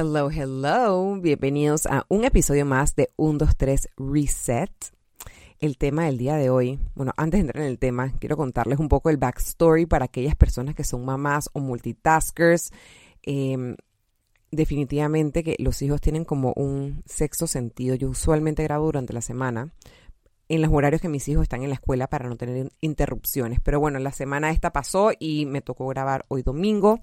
Hello, hello. Bienvenidos a un episodio más de 1, 2, 3 Reset. El tema del día de hoy, bueno, antes de entrar en el tema, quiero contarles un poco el backstory para aquellas personas que son mamás o multitaskers. Em, definitivamente que los hijos tienen como un sexto sentido. Yo usualmente grabo durante la semana en los horarios que mis hijos están en la escuela para no tener interrupciones. Pero bueno, la semana esta pasó y me tocó grabar hoy domingo.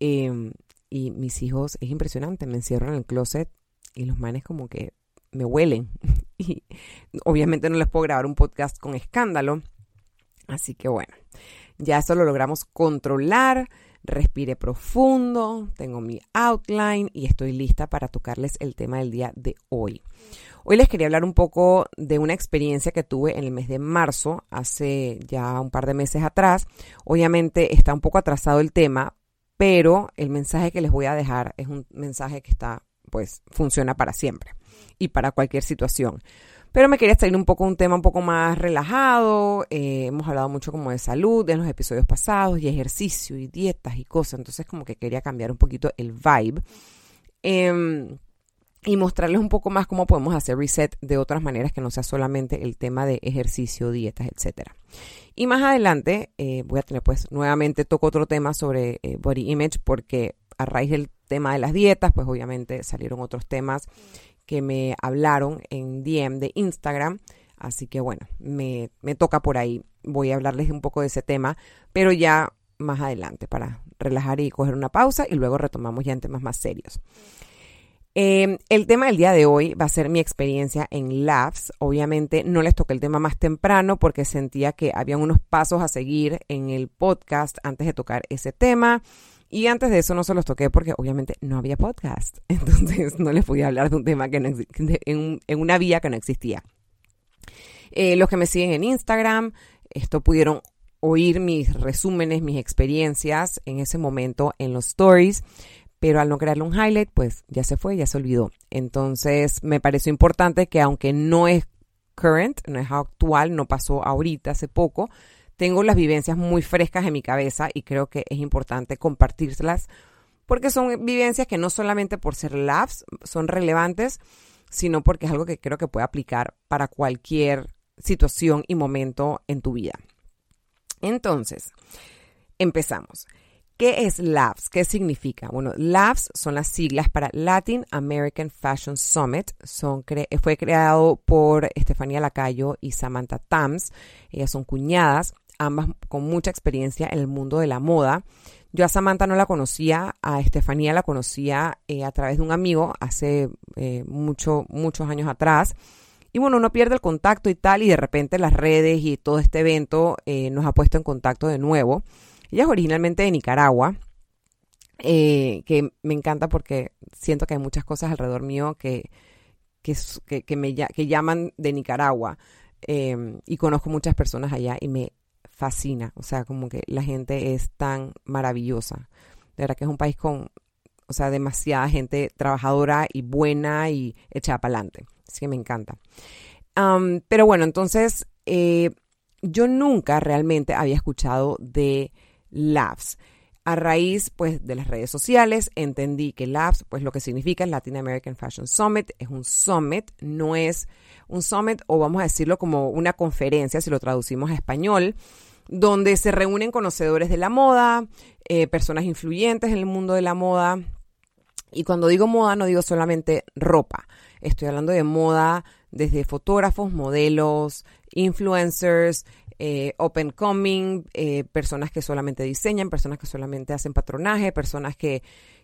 Eh, y mis hijos, es impresionante, me encierro en el closet y los manes como que me huelen. y obviamente no les puedo grabar un podcast con escándalo. Así que bueno, ya eso lo logramos controlar. Respire profundo, tengo mi outline y estoy lista para tocarles el tema del día de hoy. Hoy les quería hablar un poco de una experiencia que tuve en el mes de marzo, hace ya un par de meses atrás. Obviamente está un poco atrasado el tema pero el mensaje que les voy a dejar es un mensaje que está, pues, funciona para siempre y para cualquier situación. Pero me quería salir un poco un tema un poco más relajado. Eh, hemos hablado mucho como de salud en los episodios pasados y ejercicio y dietas y cosas. Entonces como que quería cambiar un poquito el vibe. Em, y mostrarles un poco más cómo podemos hacer reset de otras maneras que no sea solamente el tema de ejercicio, dietas, etcétera. Y más adelante eh, voy a tener pues nuevamente toco otro tema sobre eh, body image porque a raíz del tema de las dietas pues obviamente salieron otros temas que me hablaron en DM de Instagram. Así que bueno, me, me toca por ahí. Voy a hablarles un poco de ese tema, pero ya más adelante para relajar y coger una pausa y luego retomamos ya en temas más serios. Em, el tema del día de hoy va a ser mi experiencia en Labs. Obviamente no les toqué el tema más temprano porque sentía que había unos pasos a seguir en el podcast antes de tocar ese tema. Y antes de eso no se los toqué porque obviamente no había podcast. Entonces no les podía hablar de un tema que no en, en, una vía que no existía. Eh, los que me siguen en Instagram, esto pudieron oír mis resúmenes, mis experiencias en ese momento en los stories pero al no crearle un highlight, pues ya se fue, ya se olvidó. Entonces me pareció importante que aunque no es current, no es actual, no pasó ahorita, hace poco, tengo las vivencias muy frescas en mi cabeza y creo que es importante compartírselas porque son vivencias que no solamente por ser labs son relevantes, sino porque es algo que creo que puede aplicar para cualquier situación y momento en tu vida. Entonces, empezamos. ¿Qué es LABS? ¿Qué significa? Bueno, LABS son las siglas para Latin American Fashion Summit. Son fue creado por Estefanía Lacayo y Samantha Tams. Ellas son cuñadas, ambas con mucha experiencia en el mundo de la moda. Yo a Samantha no la conocía, a Estefanía la conocía eh, a través de un amigo hace eh, mucho, muchos años atrás. Y bueno, uno pierde el contacto y tal, y de repente las redes y todo este evento eh, nos ha puesto en contacto de nuevo. Ella es originalmente de Nicaragua, eh, que me encanta porque siento que hay muchas cosas alrededor mío que, que, me, que llaman de Nicaragua. Em, y conozco muchas personas allá y me fascina. O sea, como que la gente es tan maravillosa. De verdad que es un país con, o sea, demasiada gente trabajadora y buena y echada para adelante. Así que me encanta. pero bueno, entonces eh, yo nunca realmente había escuchado de Labs. A raíz pues de las redes sociales entendí que Labs pues lo que significa el Latin American Fashion Summit es un summit, no es un summit o vamos a decirlo como una conferencia si lo traducimos a español, donde se reúnen conocedores de la moda, eh, personas influyentes en el mundo de la moda. Y cuando digo moda no digo solamente ropa, estoy hablando de moda desde fotógrafos, modelos, influencers, eh, open coming, eh, personas que solamente diseñan, personas que solamente hacen patronaje, personas que,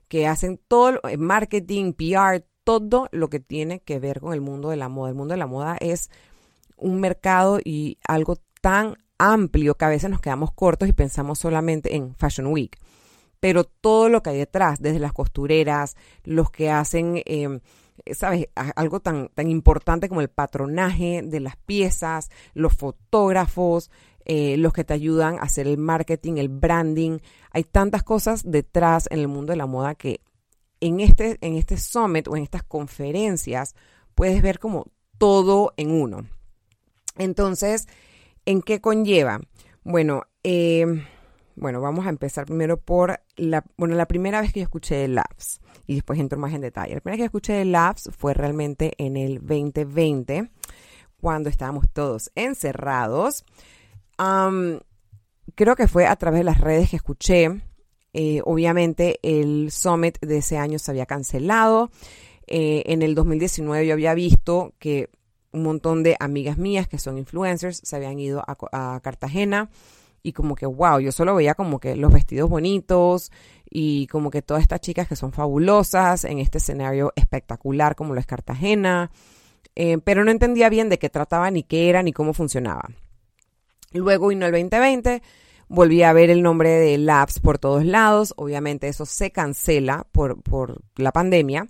que hacen todo, eh, marketing, PR, todo lo que tiene que ver con el mundo de la moda. El mundo de la moda es un mercado y algo tan amplio que a veces nos quedamos cortos y pensamos solamente en Fashion Week. Pero todo lo que hay detrás, desde las costureras, los que hacen em, ¿sabes? Algo tan, tan importante como el patronaje de las piezas, los fotógrafos, eh, los que te ayudan a hacer el marketing, el branding. Hay tantas cosas detrás en el mundo de la moda que en este, en este summit o en estas conferencias puedes ver como todo en uno. Entonces, ¿en qué conlleva? Bueno, eh, Bueno, vamos a empezar primero por la, bueno, la primera vez que yo escuché Labs y después entro más en detalle. La primera vez que escuché Labs fue realmente en el 2020, cuando estábamos todos encerrados. creo que fue a través de las redes que escuché. Eh, obviamente el summit de ese año se había cancelado. Eh, en el 2019 yo había visto que un montón de amigas mías que son influencers se habían ido a, Cartagena y como que, wow, yo solo veía como que los vestidos bonitos y como que todas estas chicas que son fabulosas en este escenario espectacular como lo es Cartagena, eh, pero no entendía bien de qué trataba, ni qué era, ni cómo funcionaba. Luego vino el 2020, volví a ver el nombre de Labs por todos lados, obviamente eso se cancela por, por la pandemia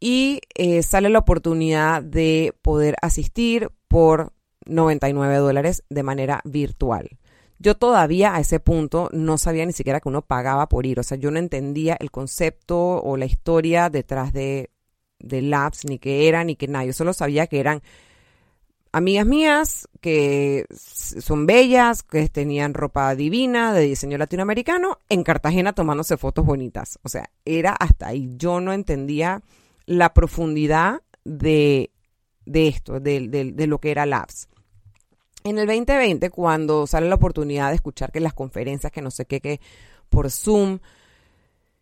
y eh, sale la oportunidad de poder asistir por 99 dólares de manera virtual. Yo todavía a ese punto no sabía ni siquiera que uno pagaba por ir, o sea, yo no entendía el concepto o la historia detrás de, de Labs, ni qué era, ni qué nada. Yo solo sabía que eran amigas mías que son bellas, que tenían ropa divina de diseño latinoamericano en Cartagena tomándose fotos bonitas. O sea, era hasta ahí. Yo no entendía la profundidad de, esto, de, lo que era Labs. En el 2020, cuando sale la oportunidad de escuchar que las conferencias, que no sé qué, que por Zoom,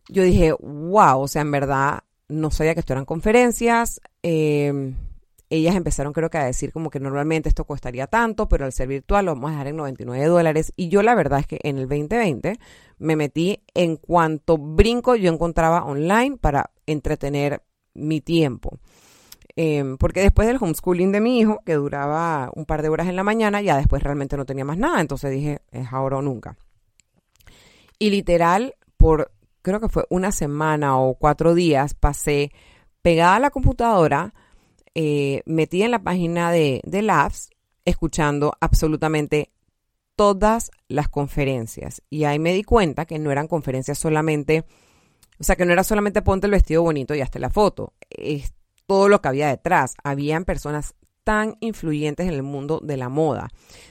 yo dije, wow, o sea, en verdad no sabía que esto eran conferencias. Em, ellas empezaron creo que a decir como que normalmente esto costaría tanto, pero al ser virtual lo vamos a dejar en 99 dólares. Y yo la verdad es que en el 2020 me metí en cuanto brinco yo encontraba online para entretener mi tiempo. Em, porque después del homeschooling de mi hijo, que duraba un par de horas en la mañana, ya después realmente no tenía más nada. Entonces dije, es ahora o nunca. Y literal, por creo que fue una semana o cuatro días, pasé pegada a la computadora, eh, metida en la página de, de Labs, escuchando absolutamente todas las conferencias. Y ahí me di cuenta que no eran conferencias solamente o sea, que no era solamente ponte el vestido bonito y hazte la foto, todo lo que había detrás. Habían personas tan influyentes en el mundo de la moda,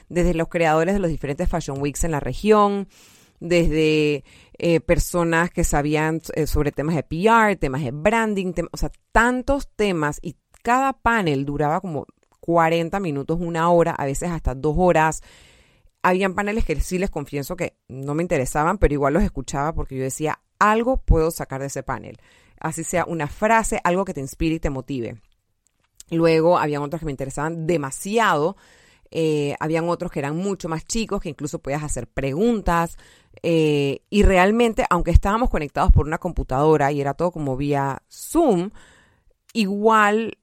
desde los creadores de los diferentes Fashion Weeks en la región, desde eh, personas que sabían eh, sobre temas de PR, temas de branding, o sea, tantos temas y cada panel duraba como 40 minutos, una hora, a veces hasta dos horas. Habían paneles que sí les confieso que no me interesaban, pero igual los escuchaba porque yo decía, algo puedo sacar de ese panel. Así sea una frase, algo que te inspire y te motive. Luego habían otros que me interesaban demasiado. Eh, habían otros que eran mucho más chicos, que incluso podías hacer preguntas. Eh, y realmente, aunque estábamos conectados por una computadora y era todo como vía Zoom, igual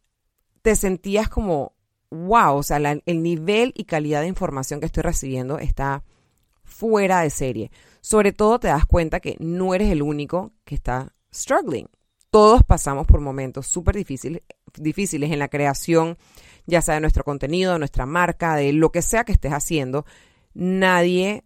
te sentías como, wow, o sea, el nivel y calidad de información que estoy recibiendo está fuera de serie. Sobre todo te das cuenta que no eres el único que está struggling. Todos pasamos por momentos súper difíciles, en la creación, ya sea de nuestro contenido, de nuestra marca, de lo que sea que estés haciendo. Nadie,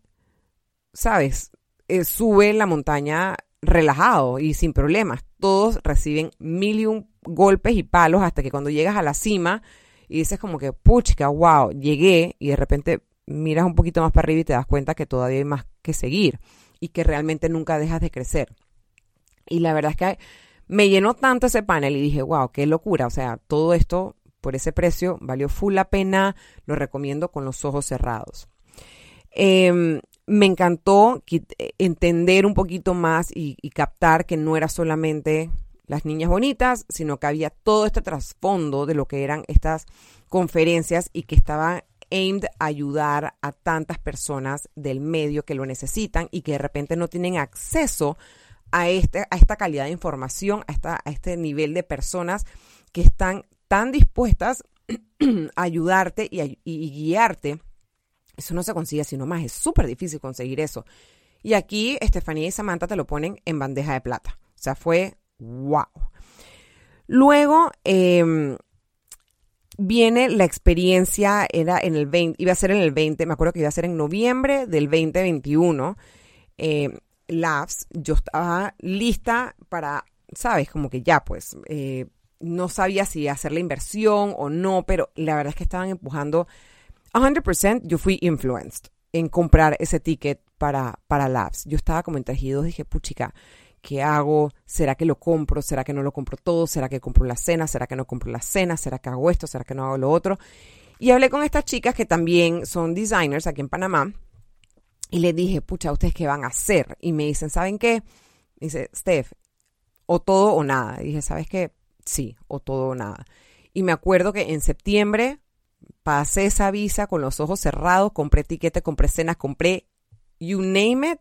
sabes, eh, sube la montaña relajado y sin problemas. Todos reciben mil y un golpes y palos hasta que cuando llegas a la cima y dices como que, puchca, wow, llegué y de repente miras un poquito más para arriba y te das cuenta que todavía hay más que seguir y que realmente nunca dejas de crecer. Y la verdad es que me llenó tanto ese panel y dije, wow, qué locura. O sea, todo esto por ese precio valió full la pena, lo recomiendo con los ojos cerrados. Em, me encantó entender un poquito más y, y captar que no era solamente las niñas bonitas, sino que había todo este trasfondo de lo que eran estas conferencias y que estaban aimed a ayudar a tantas personas del medio que lo necesitan y que de repente no tienen acceso a, este, a esta calidad de información, a, esta, a este nivel de personas que están tan dispuestas a ayudarte y, guiarte. Eso no se consigue sino más, es súper difícil conseguir eso. Y aquí Estefanía y Samantha te lo ponen en bandeja de plata. O sea, fue wow. Luego, eh, viene la experiencia, era en el 20, iba a ser en el 20, me acuerdo que iba a ser en noviembre del 2021. Eh, Labs, yo estaba lista para, sabes, como que ya, pues, eh, no sabía si hacer la inversión o no, pero la verdad es que estaban empujando 100%, yo fui influenced en comprar ese ticket para, para Labs. Yo estaba como en tejidos, dije, puchica, ¿qué hago? ¿Será que lo compro? ¿Será que no lo compro todo? ¿Será que compro la cena? ¿Será que no compro la cena? ¿Será que hago esto? ¿Será que no hago lo otro? Y hablé con estas chicas que también son designers aquí en Panamá. Y les dije, pucha, ¿ustedes qué van a hacer? Y me dicen, ¿saben qué? Dice, Steph, o todo o nada. Y dije, ¿sabes qué? Sí, o todo o nada. Y me acuerdo que en septiembre pasé esa visa con los ojos cerrados, compré tiquete, compré cenas, compré you name it,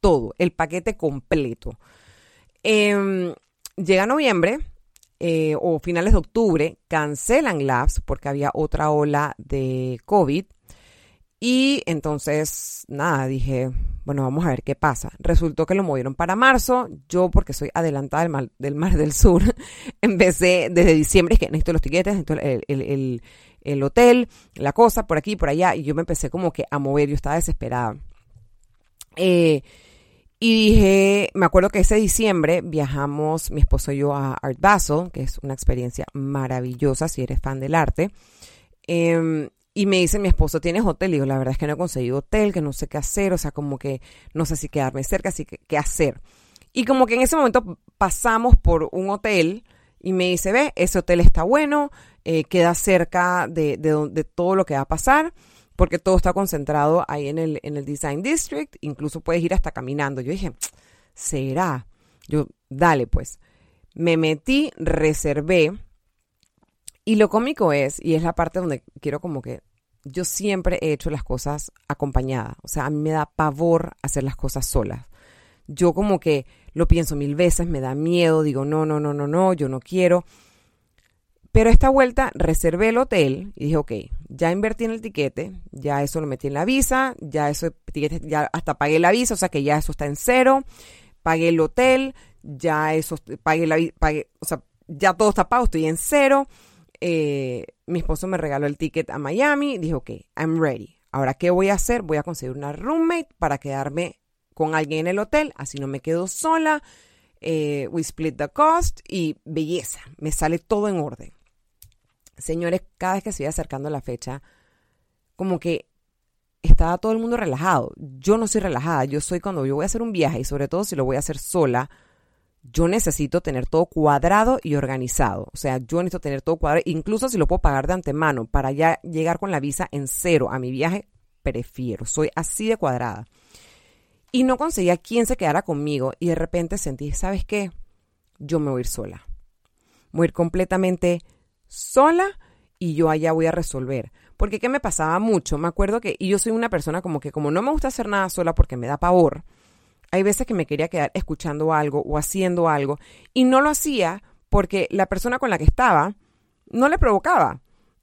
todo, el paquete completo. Em, llega noviembre eh, o finales de octubre, cancelan Labs porque había otra ola de COVID. Y entonces, nada, dije, bueno, vamos a ver qué pasa. Resultó que lo movieron para marzo. Yo, porque soy adelantada del Mar del, Sur, empecé desde diciembre, es que necesito los tiquetes, necesito el, el, el, hotel, la cosa, por aquí, por allá. Y yo me empecé como que a mover, yo estaba desesperada. Eh, y dije, me acuerdo que ese diciembre viajamos mi esposo y yo a Art Basel, que es una experiencia maravillosa si eres fan del arte. Em, y me dice mi esposo, ¿tienes hotel? Y digo, la verdad es que no he conseguido hotel, que no sé qué hacer, o sea, como que no sé si quedarme cerca, así que qué hacer. Y como que en ese momento pasamos por un hotel y me dice, ve, ese hotel está bueno, eh, queda cerca de, de, todo lo que va a pasar porque todo está concentrado ahí en el, en el Design District, incluso puedes ir hasta caminando. Yo dije, ¿será? Yo, dale pues. Me metí, reservé, y lo cómico es, y es la parte donde quiero como que yo siempre he hecho las cosas acompañada, o sea, a mí me da pavor hacer las cosas solas. Yo como que lo pienso mil veces, me da miedo, digo, no, no, no, no, no, yo no quiero. Pero esta vuelta reservé el hotel y dije, ok, ya invertí en el tiquete, ya eso lo metí en la visa, ya eso, ya hasta pagué la visa, o sea que ya eso está en cero, pagué el hotel, ya eso, pagué la pagué, o sea, ya todo está pago, estoy en cero. Eh, mi esposo me regaló el ticket a Miami, dije, ok, I'm ready. Ahora, ¿qué voy a hacer? Voy a conseguir una roommate para quedarme con alguien en el hotel, así no me quedo sola. Eh, we split the cost y belleza, me sale todo en orden. Señores, cada vez que se iba acercando la fecha, como que estaba todo el mundo relajado. Yo no soy relajada, yo soy cuando yo voy a hacer un viaje y sobre todo si lo voy a hacer sola, yo necesito tener todo cuadrado y organizado. O sea, yo necesito tener todo cuadrado, incluso si lo puedo pagar de antemano para ya llegar con la visa en cero a mi viaje, prefiero. Soy así de cuadrada. Y no conseguía quien se quedara conmigo y de repente sentí, ¿sabes qué? Yo me voy a ir sola. Voy a ir completamente sola y yo allá voy a resolver. Porque ¿qué me pasaba mucho? Me acuerdo que, y yo soy una persona como que como no me gusta hacer nada sola porque me da pavor, hay veces que me quería quedar escuchando algo o haciendo algo y no lo hacía porque la persona con la que estaba no le provocaba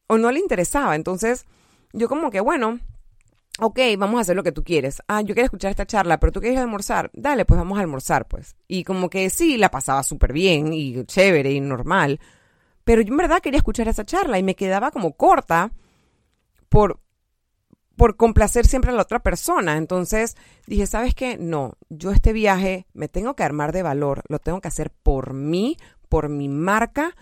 o no le interesaba. Entonces, yo como que, bueno, ok, vamos a hacer lo que tú quieres. Ah, yo quiero escuchar esta charla, pero tú quieres almorzar. Dale, pues vamos a almorzar, pues. Y como que sí, la pasaba súper bien y chévere y normal. Pero yo en verdad quería escuchar esa charla y me quedaba como corta por, por complacer siempre a la otra persona. Entonces dije, ¿sabes qué? No, yo este viaje me tengo que armar de valor, lo tengo que hacer por mí, por mi marca,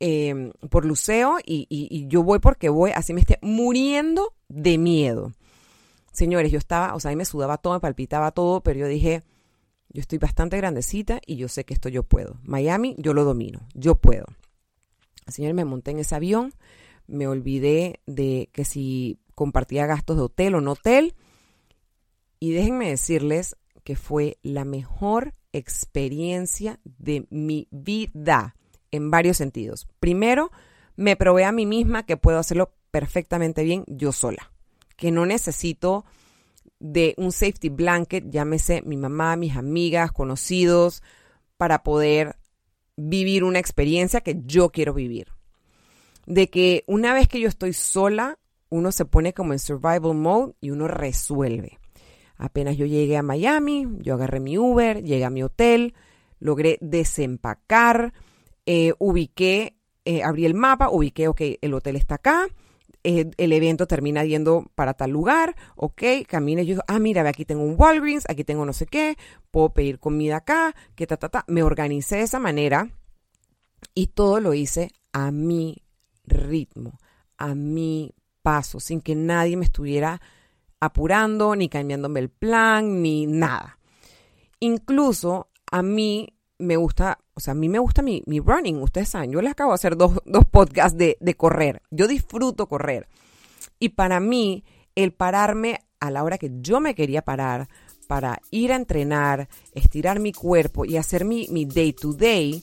em, por Luceo y, y yo voy porque voy, así me esté muriendo de miedo. Señores, yo estaba, o sea, a mí me sudaba todo, me palpitaba todo, pero yo dije, yo estoy bastante grandecita y yo sé que esto yo puedo. Miami, yo lo domino, yo puedo. Señor, me monté en ese avión, me olvidé de que si compartía gastos de hotel o no hotel. Y déjenme decirles que fue la mejor experiencia de mi vida en varios sentidos. Primero, me probé a mí misma que puedo hacerlo perfectamente bien yo sola, que no necesito de un safety blanket, llámese mi mamá, mis amigas, conocidos, para poder vivir una experiencia que yo quiero vivir. De que una vez que yo estoy sola, uno se pone como en survival mode y uno resuelve. Apenas yo llegué a Miami, yo agarré mi Uber, llegué a mi hotel, logré desempacar, eh, ubiqué, eh, abrí el mapa, ubiqué, ok, el hotel está acá, eh, el evento termina yendo para tal lugar, ok, camina y yo digo, ah, mira, aquí tengo un Walgreens, aquí tengo no sé qué, puedo pedir comida acá, que ta, ta, ta. Me organicé de esa manera y todo lo hice a mi ritmo, a mi paso, sin que nadie me estuviera apurando, ni cambiándome el plan, ni nada. Incluso a mí me gusta, o sea, a mí me gusta mi, running, ustedes saben, yo les acabo de hacer dos, dos podcasts de, de correr, yo disfruto correr. Y para mí, el pararme a la hora que yo me quería parar para ir a entrenar, estirar mi cuerpo y hacer mi, mi day to day,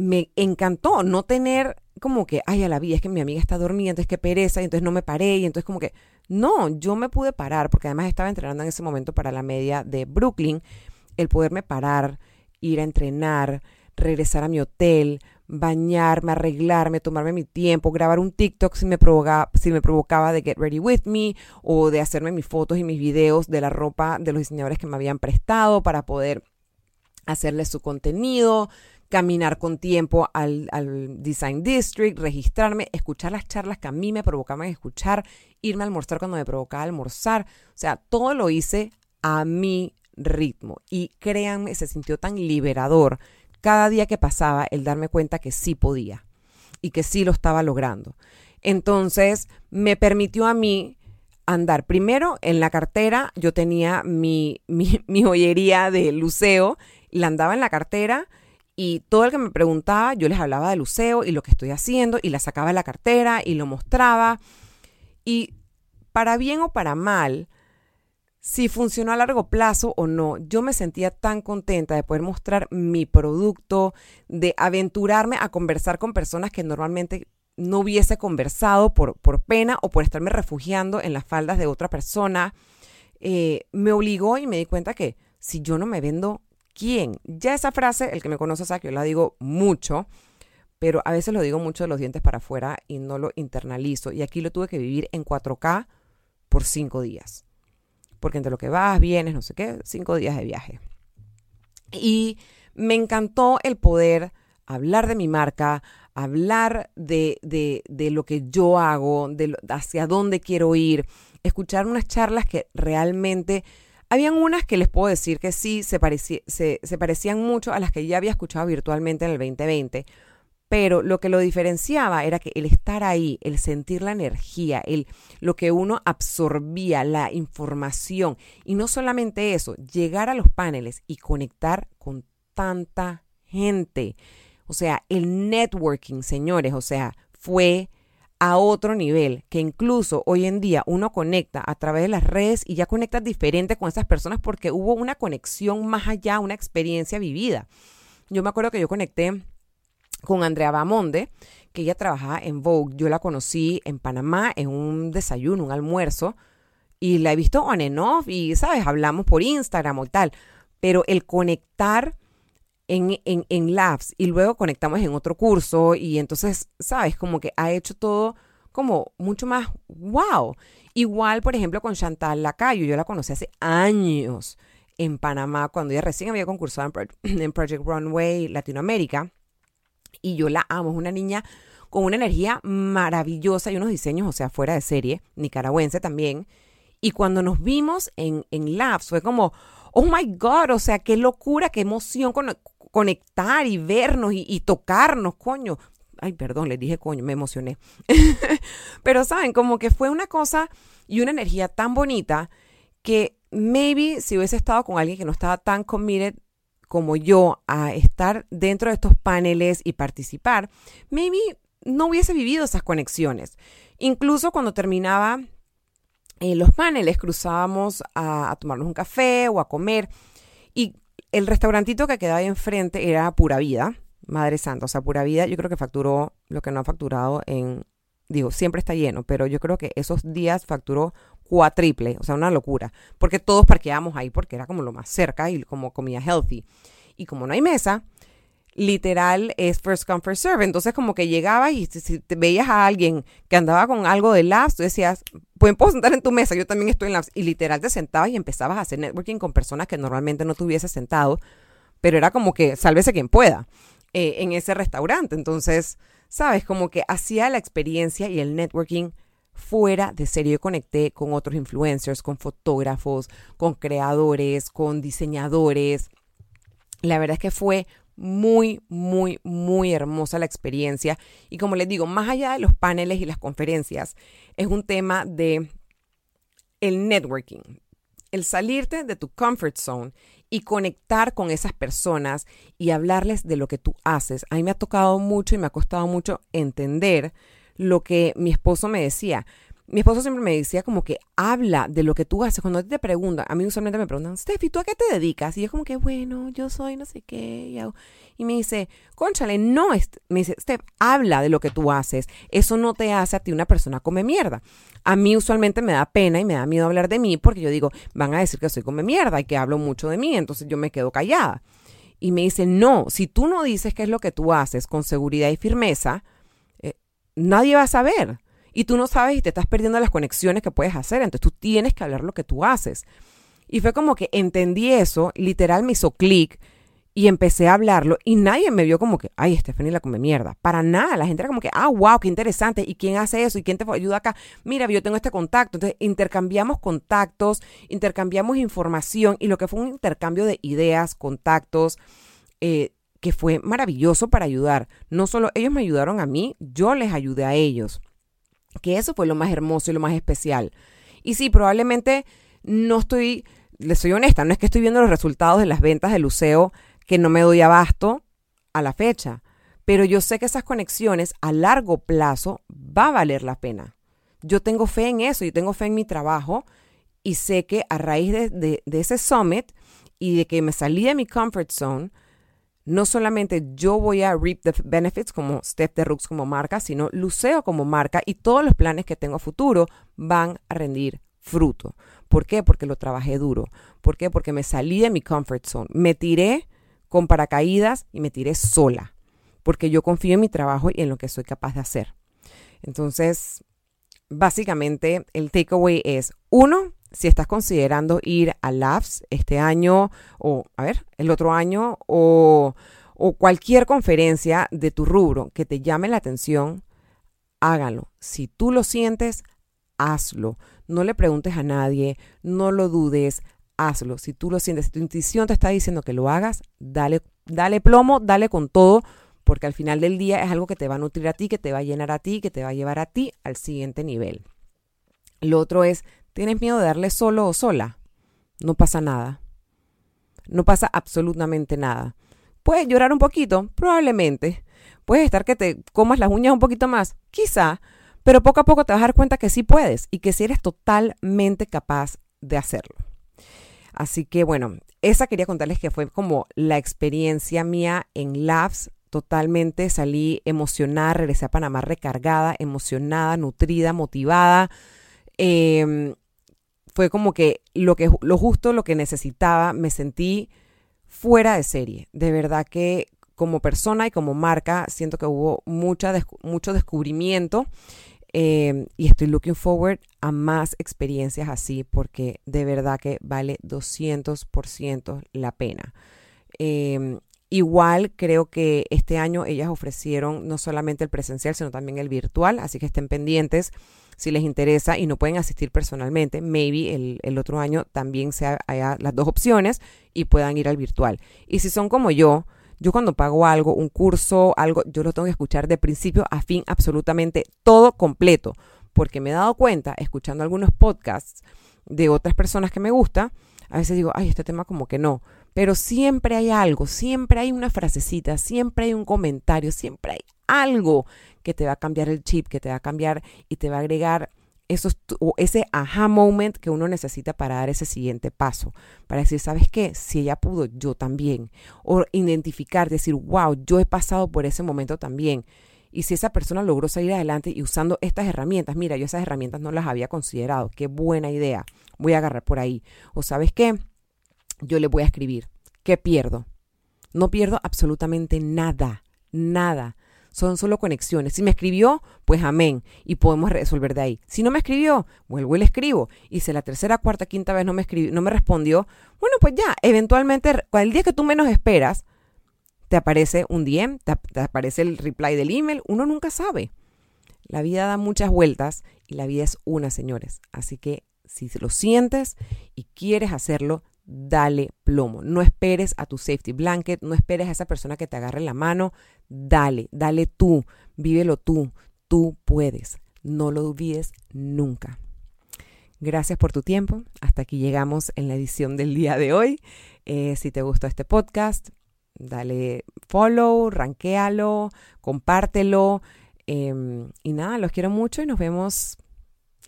Me encantó no tener como que, ay, a la vida, es que mi amiga está dormida, entonces qué pereza, y entonces no me paré, y entonces como que, no, yo me pude parar, porque además estaba entrenando en ese momento para la media de Brooklyn, el poderme parar, ir a entrenar, regresar a mi hotel, bañarme, arreglarme, tomarme mi tiempo, grabar un TikTok si me provocaba, si me provocaba de Get Ready With Me o de hacerme mis fotos y mis videos de la ropa de los diseñadores que me habían prestado para poder hacerles su contenido, caminar con tiempo al, Design District, registrarme, escuchar las charlas que a mí me provocaban escuchar, irme a almorzar cuando me provocaba almorzar. O sea, todo lo hice a mi ritmo. Y créanme, se sintió tan liberador cada día que pasaba el darme cuenta que sí podía y que sí lo estaba logrando. Entonces, me permitió a mí andar. Primero, en la cartera yo tenía mi, mi, mi joyería de luceo, la andaba en la cartera y todo el que me preguntaba, yo les hablaba del luceo y lo que estoy haciendo y la sacaba de la cartera y lo mostraba. Y para bien o para mal, si funcionó a largo plazo o no, yo me sentía tan contenta de poder mostrar mi producto, de aventurarme a conversar con personas que normalmente no hubiese conversado por, por pena o por estarme refugiando en las faldas de otra persona. Eh, me obligó y me di cuenta que si yo no me vendo quién. Ya esa frase, el que me conoce sabe que yo la digo mucho, pero a veces lo digo mucho de los dientes para afuera y no lo internalizo. Y aquí lo tuve que vivir en 4K por cinco días. Porque entre lo que vas, vienes, no sé qué, cinco días de viaje. Y me encantó el poder hablar de mi marca, hablar de, de, de lo que yo hago, de hacia dónde quiero ir, escuchar unas charlas que realmente habían unas que les puedo decir que sí se, se, parecían mucho a las que ya había escuchado virtualmente en el 2020, pero lo que lo diferenciaba era que el estar ahí, el sentir la energía, el, lo que uno absorbía, la información, y no solamente eso, llegar a los paneles y conectar con tanta gente. O sea, el networking, señores, o sea, fue a otro nivel, que incluso hoy en día uno conecta a través de las redes y ya conecta diferente con esas personas porque hubo una conexión más allá, una experiencia vivida. Yo me acuerdo que yo conecté con Andrea Bamonde, que ella trabajaba en Vogue. Yo la conocí en Panamá en un desayuno, un almuerzo, y la he visto on and off y, ¿sabes? Hablamos por Instagram o tal. Pero el conectar en, en, en labs y luego conectamos en otro curso y entonces, ¿sabes? Como que ha hecho todo como mucho más wow. Igual, por ejemplo, con Chantal Lacayo, yo la conocí hace años en Panamá, cuando ella recién había concursado en, en Project Runway Latinoamérica. Y yo la amo, es una niña con una energía maravillosa y unos diseños, o sea, fuera de serie, nicaragüense también. Y cuando nos vimos en, en Labs, fue como, oh my God, o sea, qué locura, qué emoción conectar y vernos y, tocarnos, coño. Ay, perdón, les dije coño, me emocioné. Pero saben, como que fue una cosa y una energía tan bonita que maybe si hubiese estado con alguien que no estaba tan committed como yo a estar dentro de estos paneles y participar, maybe no hubiese vivido esas conexiones. Incluso cuando terminaba eh, los paneles, cruzábamos a, a, tomarnos un café o a comer y el restaurantito que quedaba ahí enfrente era Pura Vida, Madre Santa. O sea, Pura Vida yo creo que facturó lo que no ha facturado en, digo, siempre está lleno, pero yo creo que esos días facturó cuatriple, o sea, una locura. Porque todos parqueábamos ahí porque era como lo más cerca y como comida healthy. Y como no hay mesa, literal es first come, first serve. Entonces, como que llegabas y si te veías a alguien que andaba con algo de labs, tú decías, pues puedo sentar en tu mesa, yo también estoy en labs. Y literal te sentabas y empezabas a hacer networking con personas que normalmente no te hubieses sentado, pero era como que sálvese quien pueda eh, en ese restaurante. Entonces, sabes, como que hacía la experiencia y el networking fuera de serie. Yo conecté con otros influencers, con fotógrafos, con creadores, con diseñadores. La verdad es que fue muy, muy, muy hermosa la experiencia. Y como les digo, más allá de los paneles y las conferencias, es un tema de el networking, el salirte de tu comfort zone y conectar con esas personas y hablarles de lo que tú haces. A mí me ha tocado mucho y me ha costado mucho entender lo que mi esposo me decía mi esposo siempre me decía como que habla de lo que tú haces. Cuando te preguntan, a mí usualmente me preguntan, Steffi, ¿tú a qué te dedicas? Y yo como que, bueno, yo soy no sé qué. Y, me dice, conchale, no, me dice, Steph, habla de lo que tú haces. Eso no te hace a ti una persona come mierda. A mí usualmente me da pena y me da miedo hablar de mí porque yo digo, van a decir que soy come mierda y que hablo mucho de mí. Entonces yo me quedo callada. Y me dice, no, si tú no dices qué es lo que tú haces con seguridad y firmeza, eh, nadie va a saber y tú no sabes y te estás perdiendo las conexiones que puedes hacer. Entonces tú tienes que hablar lo que tú haces. Y fue como que entendí eso, literal me hizo clic y empecé a hablarlo y nadie me vio como que, ay, Stephanie la come mierda. Para nada, la gente era como que, ah, wow, qué interesante. ¿Y quién hace eso? ¿Y quién te ayuda acá? Mira, yo tengo este contacto. Entonces intercambiamos contactos, intercambiamos información y lo que fue un intercambio de ideas, contactos. Eh, que fue maravilloso para ayudar. No solo ellos me ayudaron a mí, yo les ayudé a ellos que eso fue lo más hermoso y lo más especial. Y sí, probablemente no estoy, les soy honesta, no es que estoy viendo los resultados de las ventas del Luceo que no me doy abasto a la fecha, pero yo sé que esas conexiones a largo plazo va a valer la pena. Yo tengo fe en eso, yo tengo fe en mi trabajo y sé que a raíz de, de ese summit y de que me salí de mi comfort zone, no solamente yo voy a reap the benefits como Steph de Rooks como marca, sino Luceo como marca y todos los planes que tengo a futuro van a rendir fruto. ¿Por qué? Porque lo trabajé duro. ¿Por qué? Porque me salí de mi comfort zone. Me tiré con paracaídas y me tiré sola. Porque yo confío en mi trabajo y en lo que soy capaz de hacer. Entonces, básicamente el takeaway es, uno, si estás considerando ir a Labs este año o, a ver, el otro año o, o cualquier conferencia de tu rubro que te llame la atención, hágalo. Si tú lo sientes, hazlo. No le preguntes a nadie, no lo dudes, hazlo. Si tú lo sientes, si tu intuición te está diciendo que lo hagas, dale, dale plomo, dale con todo, porque al final del día es algo que te va a nutrir a ti, que te va a llenar a ti, que te va a llevar a ti al siguiente nivel. Lo otro es ¿Tienes miedo de darle solo o sola? No pasa nada. No pasa absolutamente nada. ¿Puedes llorar un poquito? Probablemente. Puedes estar que te comas las uñas un poquito más, quizá, pero poco a poco te vas a dar cuenta que sí puedes y que sí eres totalmente capaz de hacerlo. Así que bueno, esa quería contarles que fue como la experiencia mía en Labs. Totalmente salí emocionada, regresé a Panamá recargada, emocionada, nutrida, motivada. Eh, fue como que lo, que lo justo, lo que necesitaba, me sentí fuera de serie. De verdad que como persona y como marca siento que hubo mucha, mucho descubrimiento eh, y estoy looking forward a más experiencias así porque de verdad que vale 200% la pena. Em, igual creo que este año ellas ofrecieron no solamente el presencial, sino también el virtual, así que estén pendientes si les interesa y no pueden asistir personalmente, maybe el, otro año también sea haya las dos opciones y puedan ir al virtual. Y si son como yo, yo cuando pago algo, un curso, algo, yo lo tengo que escuchar de principio a fin absolutamente todo completo, porque me he dado cuenta, escuchando algunos podcasts de otras personas que me gusta, a veces digo, ay, este tema como que no, pero siempre hay algo, siempre hay una frasecita, siempre hay un comentario, siempre hay algo que te va a cambiar el chip, que te va a cambiar y te va a agregar esos, ese aha moment que uno necesita para dar ese siguiente paso, para decir, ¿sabes qué? Si ella pudo, yo también. O identificar, decir, wow, yo he pasado por ese momento también. Y si esa persona logró salir adelante y usando estas herramientas, mira, yo esas herramientas no las había considerado, qué buena idea, voy a agarrar por ahí. O sabes qué, yo le voy a escribir, ¿qué pierdo? No pierdo absolutamente nada, nada. Son solo conexiones. Si me escribió, pues amén. Y podemos resolver de ahí. Si no me escribió, vuelvo y le escribo. Y si la tercera, cuarta, quinta vez no me, escribió, no me respondió, bueno, pues ya, eventualmente, el día que tú menos esperas, te aparece un DM, te, aparece el reply del email. Uno nunca sabe. La vida da muchas vueltas y la vida es una, señores. Así que si lo sientes y quieres hacerlo, dale plomo. No esperes a tu safety blanket, no esperes a esa persona que te agarre la mano. Dale, dale tú, vívelo tú. Tú puedes. No lo olvides nunca. Gracias por tu tiempo. Hasta aquí llegamos en la edición del día de hoy. Eh, si te gustó este podcast, dale follow, ranquéalo, compártelo. Em, y nada, los quiero mucho y nos vemos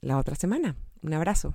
la otra semana. Un abrazo.